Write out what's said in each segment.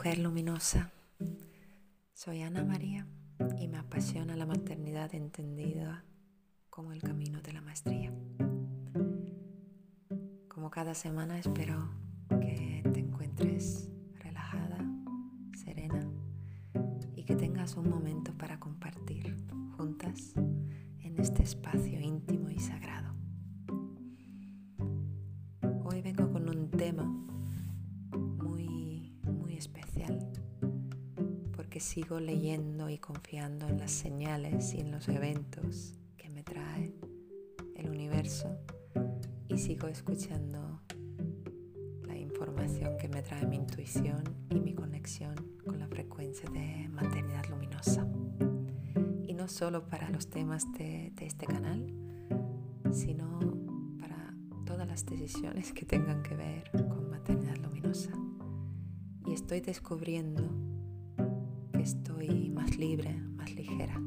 mujer luminosa. Soy Ana María y me apasiona la maternidad entendida como el camino de la maestría. Como cada semana espero que te encuentres relajada, serena y que tengas un momento para compartir juntas en este espacio íntimo y sagrado. Sigo leyendo y confiando en las señales y en los eventos que me trae el universo y sigo escuchando la información que me trae mi intuición y mi conexión con la frecuencia de maternidad luminosa. Y no solo para los temas de, de este canal, sino para todas las decisiones que tengan que ver con maternidad luminosa. Y estoy descubriendo estoy más libre, más ligera.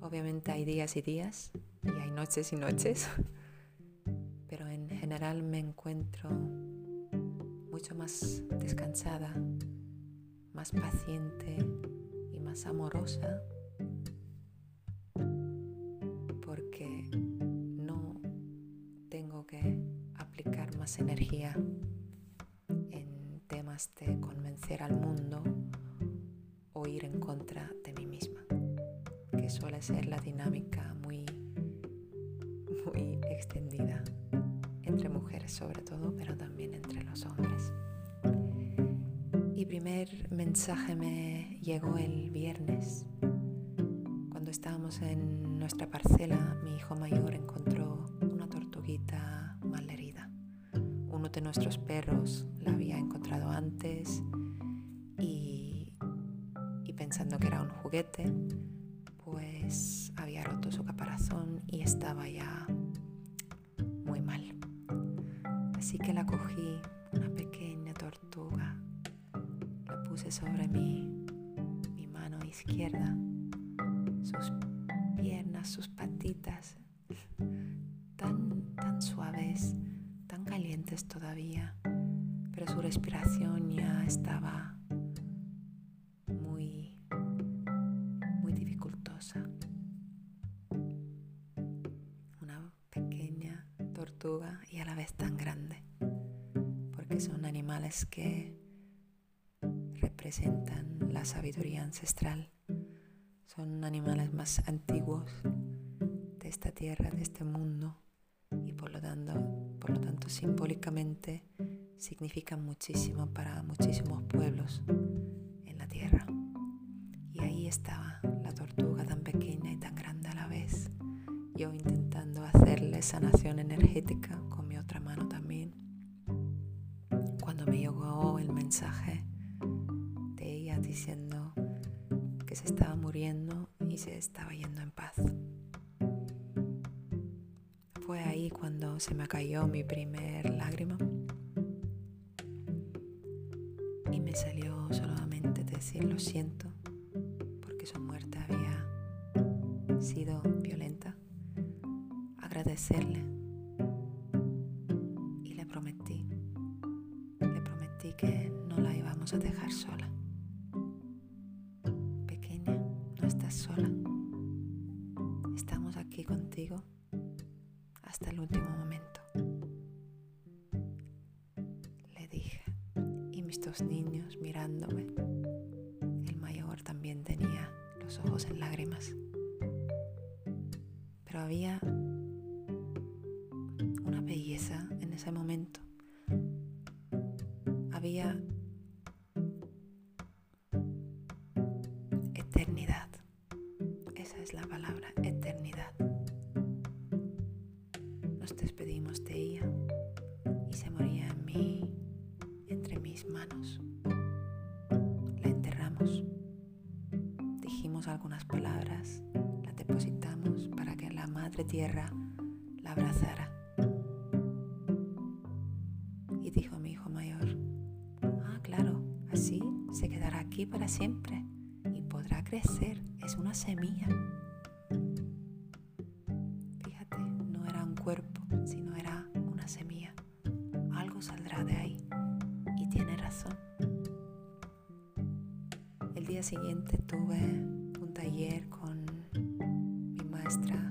Obviamente hay días y días y hay noches y noches, pero en general me encuentro mucho más descansada, más paciente y más amorosa porque no tengo que aplicar más energía en temas de convencer al mundo ir en contra de mí misma, que suele ser la dinámica muy, muy extendida entre mujeres sobre todo, pero también entre los hombres. Y primer mensaje me llegó el viernes, cuando estábamos en nuestra parcela, mi hijo mayor encontró una tortuguita malherida. Uno de nuestros perros la había encontrado antes pensando que era un juguete, pues había roto su caparazón y estaba ya muy mal. Así que la cogí, una pequeña tortuga, la puse sobre mi, mi mano izquierda, sus piernas, sus patitas, tan, tan suaves, tan calientes todavía, pero su respiración ya estaba que representan la sabiduría ancestral, son animales más antiguos de esta tierra, de este mundo, y por lo tanto, por lo tanto simbólicamente significan muchísimo para muchísimos pueblos en la tierra. Y ahí estaba la tortuga tan pequeña y tan grande a la vez, yo intentando hacerle sanación energética con mi otra mano también. Mensaje de ella diciendo que se estaba muriendo y se estaba yendo en paz. Fue ahí cuando se me cayó mi primer lágrima y me salió solamente decir lo siento porque su muerte había sido violenta agradecerle. Mirándome. El mayor también tenía los ojos en lágrimas. Pero había belleza en ese momento. Había La abrazara. aquí para siempre y podrá crecer. Es una semilla. Fíjate, no era un cuerpo, sino era una semilla. Algo saldrá de ahí. Y tiene razón. día siguiente tuve un taller con mi maestra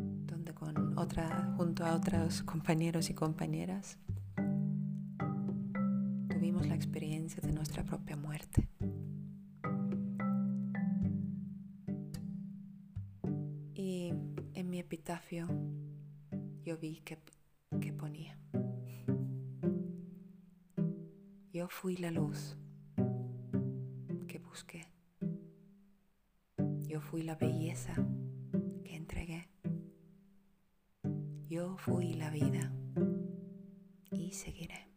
donde con otra, junto a otros compañeros y compañeras tuvimos la experiencia de nuestra propia muerte. Y en mi epitafio yo vi que, que ponía. Yo fui la luz Yo fui la belleza que entregué. Yo fui la vida y seguiré.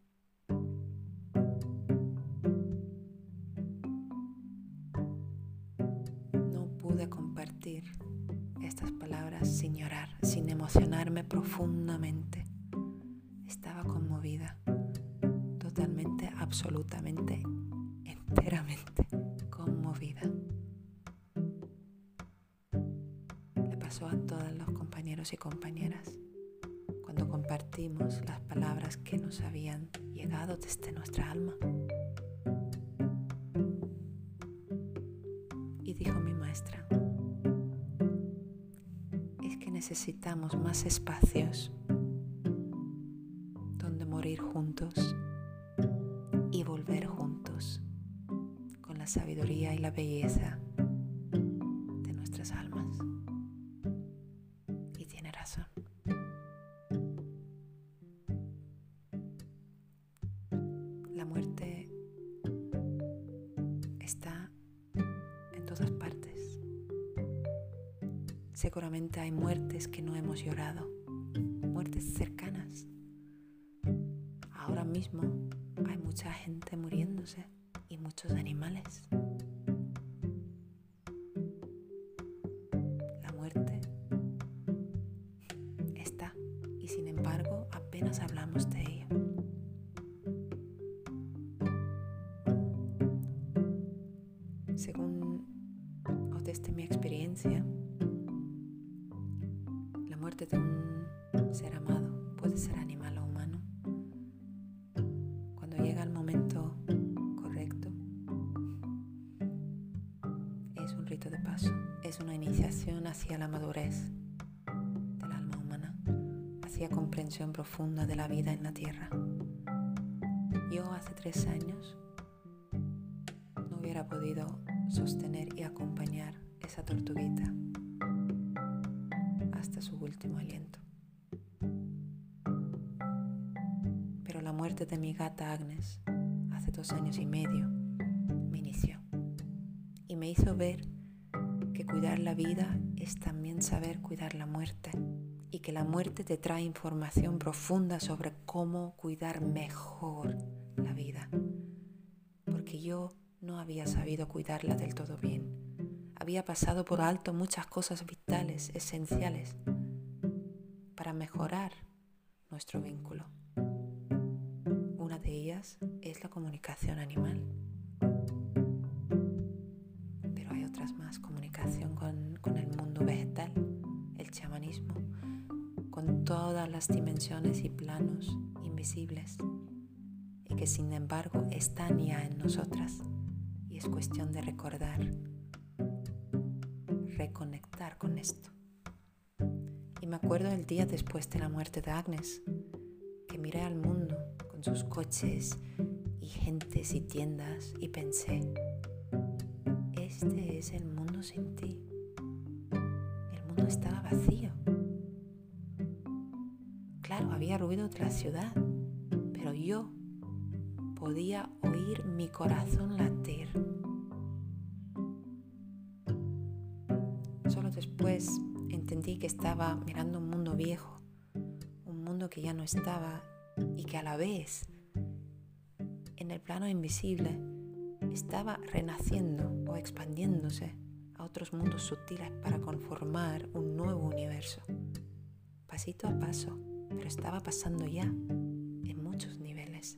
No pude compartir estas palabras sin llorar, sin emocionarme profundamente. Estaba conmovida absolutamente, y compañeras cuando compartimos las palabras que nos habían llegado desde nuestra alma. Y dijo mi maestra, es que necesitamos más espacios donde morir juntos sabiduría y la belleza y muchos animales. Profunda de la vida en la tierra. Yo hace tres años no hubiera podido sostener y acompañar esa tortuguita hasta su último aliento. Pero la muerte de mi gata Agnes hace dos años y medio me inició y me hizo ver cuidar la vida es también saber cuidar la muerte y que la muerte te trae información profunda sobre cómo cuidar mejor la vida. Porque yo no había sabido cuidarla del todo bien. Había pasado por alto muchas cosas vitales, esenciales, para mejorar nuestro vínculo. Una de ellas es la comunicación animal. con, el mundo vegetal, el chamanismo, con todas las dimensiones y planos invisibles y que sin embargo están ya en nosotras y es cuestión de recordar, reconectar con esto. Y me acuerdo el día después de la muerte de Agnes, que miré al mundo con sus coches y gentes y tiendas y pensé, este es el mundo sin ti. Estaba vacío. Claro, había ruido de la ciudad, pero yo podía oír mi corazón latir. Solo después entendí que estaba mirando un mundo viejo, un mundo que ya no estaba y que a la vez, en el plano invisible, estaba renaciendo o expandiéndose otros mundos sutiles para conformar un nuevo universo. Pasito a paso, pero estaba pasando ya en muchos niveles.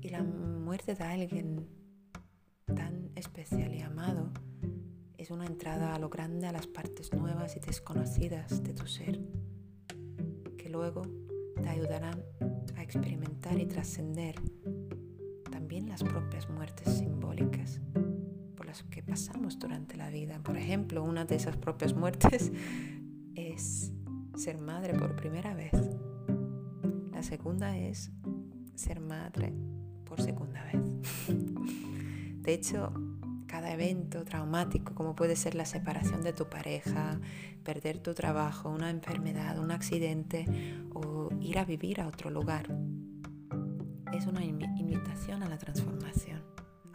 Y la muerte de alguien tan especial y amado es una entrada a lo grande a las partes nuevas y desconocidas de tu ser, que luego te ayudarán a experimentar y trascender también las propias muertes simbólicas que pasamos durante la vida. Por ejemplo, una de esas propias muertes es ser madre por primera vez. La segunda es ser madre por segunda vez. De hecho, cada evento traumático, como puede ser la separación de tu pareja, perder tu trabajo, una enfermedad, un accidente o ir a vivir a otro lugar, es una invitación a la transformación,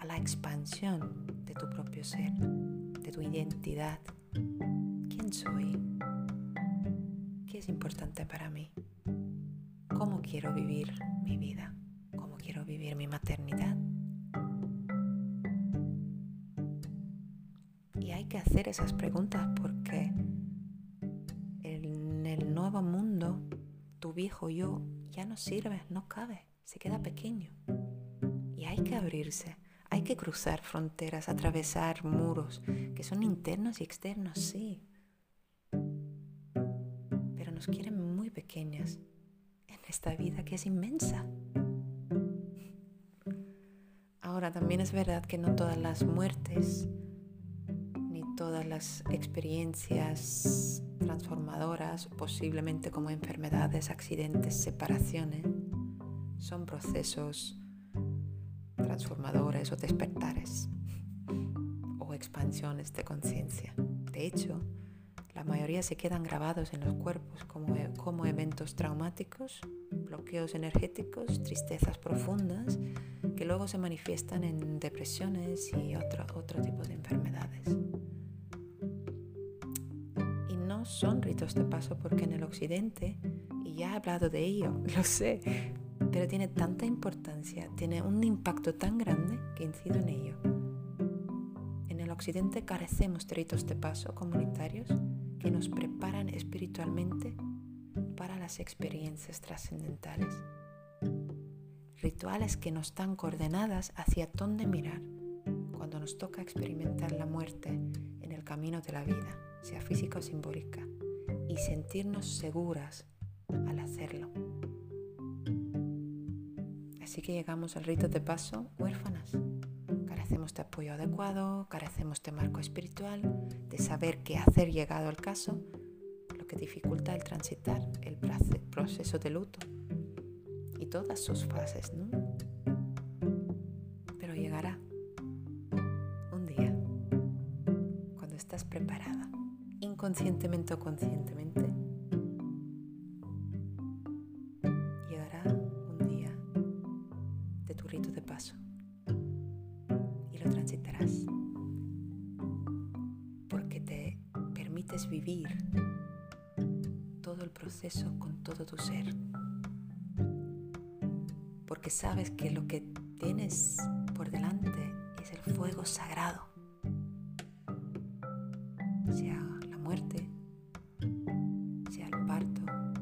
la expansión de tu propio ser, de tu identidad. ¿Quién soy? ¿Qué es importante para mí? ¿Cómo quiero vivir mi vida? ¿Cómo quiero vivir mi maternidad? Y hay que hacer esas preguntas porque en el nuevo mundo tu viejo yo ya no sirve, no cabe se queda pequeño. Y hay que abrirse, hay que cruzar fronteras, atravesar muros, que son internos y externos, sí. Pero nos quieren muy pequeñas en esta vida que es inmensa. Ahora también es verdad que no todas las muertes ni todas las experiencias transformadoras, posiblemente como enfermedades, accidentes, separaciones, son procesos transformadores o despertares o expansiones de conciencia. De hecho, la mayoría se quedan grabados en los cuerpos como, e, como eventos traumáticos, bloqueos energéticos, tristezas profundas que luego se manifiestan en depresiones y otro, otro tipo de enfermedades. Y no son ritos de paso porque en el occidente, y ya he hablado de ello, lo sé, pero tiene tanta importancia, tiene un impacto tan grande que incido en ello. En el occidente carecemos de ritos de paso comunitarios que nos preparan espiritualmente para las experiencias trascendentales. Rituales que nos dan coordenadas hacia dónde mirar cuando nos toca experimentar la muerte en el camino de la vida, sea física o simbólica, y sentirnos seguras al hacerlo. Así que llegamos al rito de paso huérfanas. Carecemos de apoyo adecuado, carecemos de marco espiritual, de saber qué hacer llegado al caso, lo que dificulta el transitar el proceso de luto y todas sus fases, ¿no? Pero llegará un día cuando estás preparada, inconscientemente o conscientemente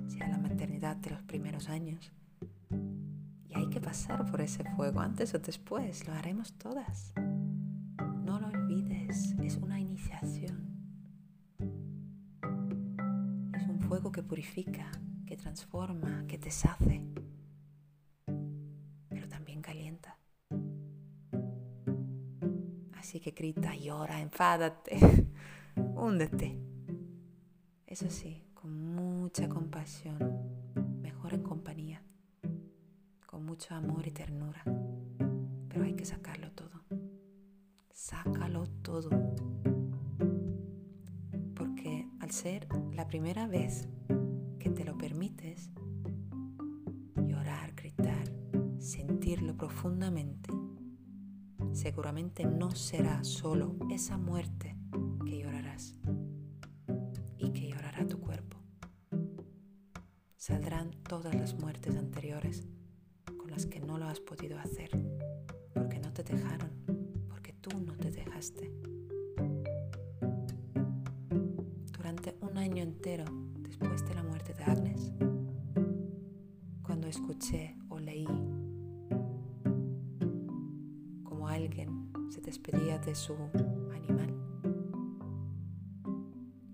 sea la maternidad de los primeros años. Y hay que pasar por ese fuego antes o después, lo haremos todas. No lo olvides, es una iniciación. fuego que purifica, que transforma, que deshace, pero también calienta. Así que grita, llora, enfádate, húndete. Eso sí, mucha compasión, mejor en compañía, con mucho amor y ternura. Pero hay que sacarlo todo. Sácalo todo al ser la primera vez que te lo permites, llorar, gritar, sentirlo profundamente, seguramente no será solo esa muerte todas las muertes anteriores con las que no lo has podido hacer, porque no te dejaron, porque tú no te dejaste. entero después de la muerte de Agnes, cuando escuché o leí como alguien se despedía de su animal,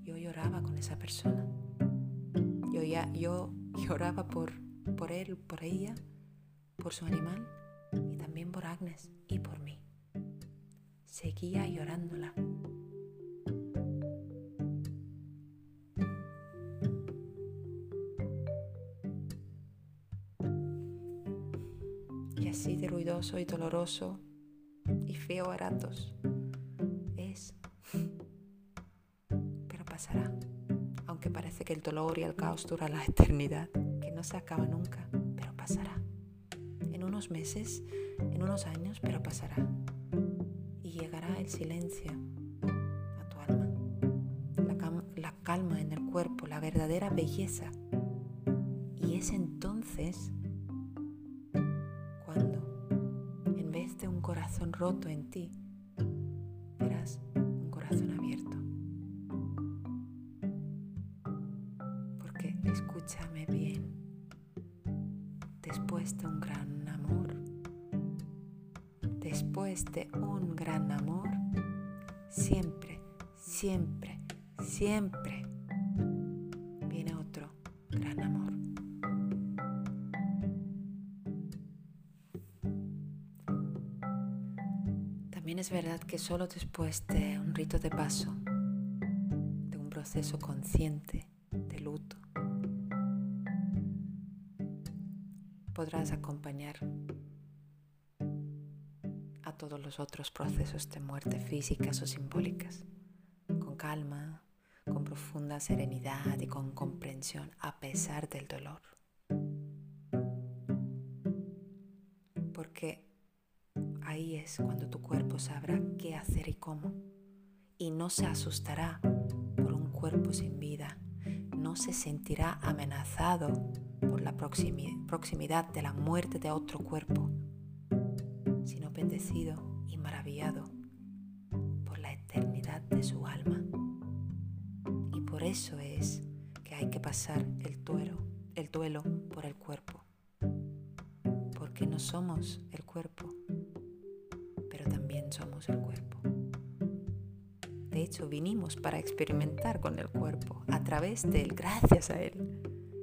yo lloraba con esa persona. Yo, ya, yo lloraba por por él, por ella, por su animal y también por Agnes y por mí. Seguía llorándola. Y así de ruidoso y doloroso y feo a ratos parece que el dolor y el caos dura la eternidad, que no se acaba nunca, pero pasará unos meses, en unos años, pero pasará. Y llegará el silencio a tu alma, la, calma en el cuerpo, la verdadera belleza. Y es entonces cuando, en vez de un corazón roto en ti, siempre, siempre viene otro gran amor. También es verdad que solo después de un rito de paso, de un proceso consciente de luto, podrás acompañar todos los otros procesos de muerte físicas o simbólicas, calma, con profunda serenidad y con comprensión a pesar del dolor. Porque ahí es cuando tu cuerpo sabrá qué hacer y cómo, y no se asustará por un cuerpo sin vida, no se sentirá amenazado por la proximidad de la muerte de otro cuerpo sino bendecido y maravillado por la eternidad de su alma. Por eso es que hay que pasar el duelo, el duelo por el cuerpo, porque no somos el cuerpo, pero también somos el cuerpo. De hecho, vinimos para experimentar con el cuerpo, a través de él, gracias a él.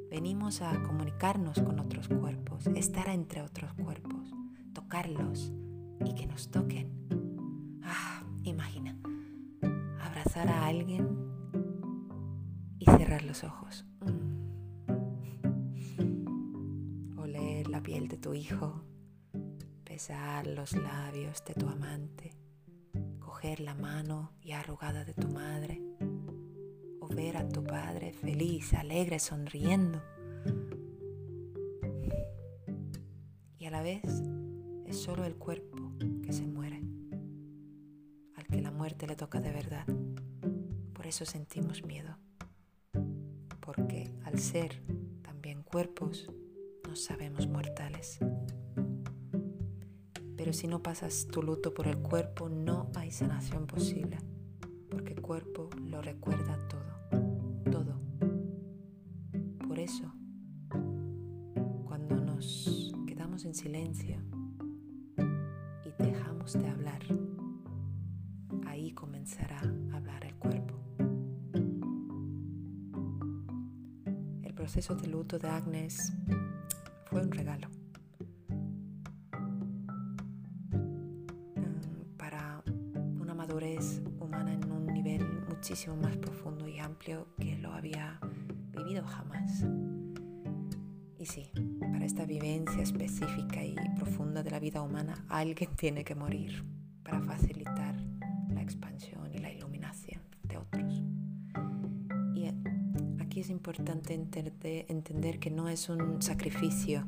Venimos a comunicarnos con otros cuerpos, estar entre otros cuerpos tocarlos y que nos toquen. Ah, imagina, abrazar a alguien los ojos. Oler la piel de tu hijo, besar los labios de tu amante, coger la mano y arrugada de tu madre, o ver a tu padre feliz, alegre, sonriendo. Y a la vez es solo el cuerpo que se muere, al que la muerte le toca de verdad. Por eso sentimos miedo, porque al ser también cuerpos, nos sabemos mortales. Pero si no pasas tu luto por el cuerpo, no hay sanación posible, porque el cuerpo lo recuerda todo, todo. Por eso, cuando nos quedamos en silencio, de hablar, ahí comenzará proceso de luto de Agnes fue un regalo. Mm, para una madurez humana en un nivel muchísimo más profundo y amplio que lo había vivido jamás. Y sí, para esta vivencia específica y profunda de la vida humana, alguien tiene que morir para facilitar la expansión es importante entender que no es un sacrificio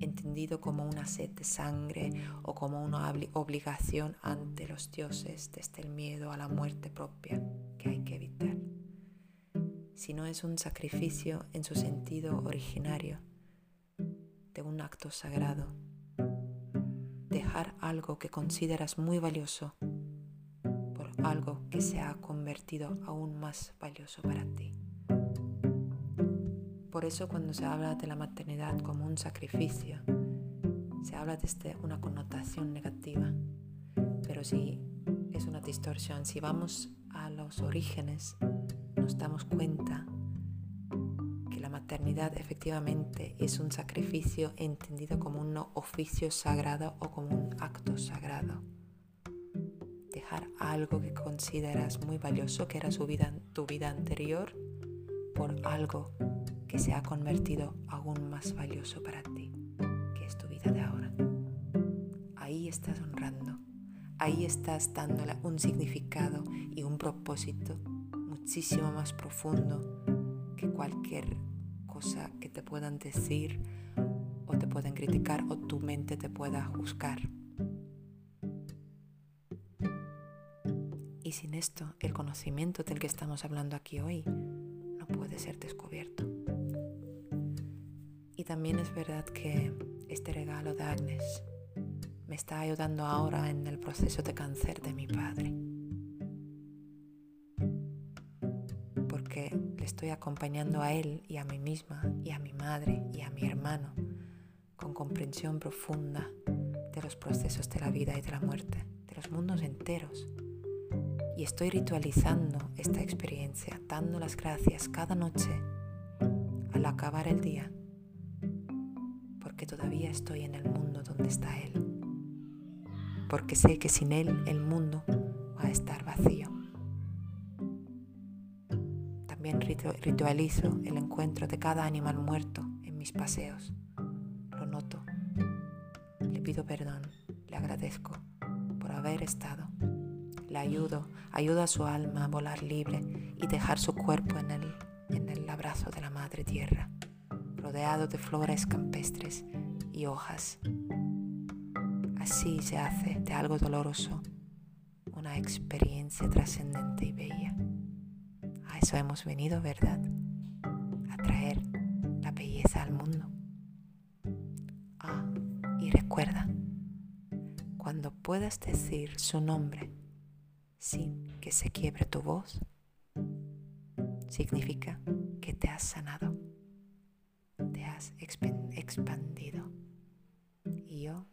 entendido como una sed de sangre o como una obligación ante los dioses desde el miedo a la muerte propia que hay que evitar, sino es un sacrificio en su sentido originario de un acto sagrado. Dejar algo que consideras muy valioso por algo que se ha convertido aún más valioso para ti. Por eso cuando se habla de la maternidad como un sacrificio, se habla desde una connotación negativa. Pero si es una distorsión, si vamos a los orígenes, nos damos cuenta que la maternidad efectivamente es un sacrificio entendido como un oficio sagrado o como un acto sagrado. Dejar algo que consideras muy valioso, que era tu vida anterior, por algo que se ha convertido aún más valioso para ti, que es tu vida de ahora. Ahí estás honrando, ahí estás dándole un significado y un propósito muchísimo más profundo que cualquier cosa que te puedan decir o te puedan criticar o tu mente te pueda juzgar. Y sin esto, el conocimiento del que estamos hablando aquí hoy no puede ser descubierto. Y también es verdad que este regalo de Agnes me está ayudando ahora en el proceso de cáncer de mi padre. estoy acompañando a él y a mí misma y a mi madre y a mi hermano con comprensión profunda de los procesos de la vida y de la muerte, de los mundos enteros. Y estoy ritualizando esta experiencia, dando las gracias cada noche al acabar el día, porque todavía estoy en el mundo donde está Él, porque sé que sin Él el mundo va a estar vacío. También ritualizo el encuentro de cada animal muerto en mis paseos. Lo noto. Le pido perdón, le agradezco por haber estado. Le ayudo, ayudo a su alma a volar libre y dejar su cuerpo en el, en el abrazo de la madre tierra, rodeado de flores campestres y hojas. Así se hace de algo doloroso una experiencia trascendente y bella eso hemos venido, ¿verdad? A traer la belleza al mundo. Ah, y recuerda, cuando puedas decir su nombre sin que se quiebre tu voz, significa que te has sanado, expandido. Y yo,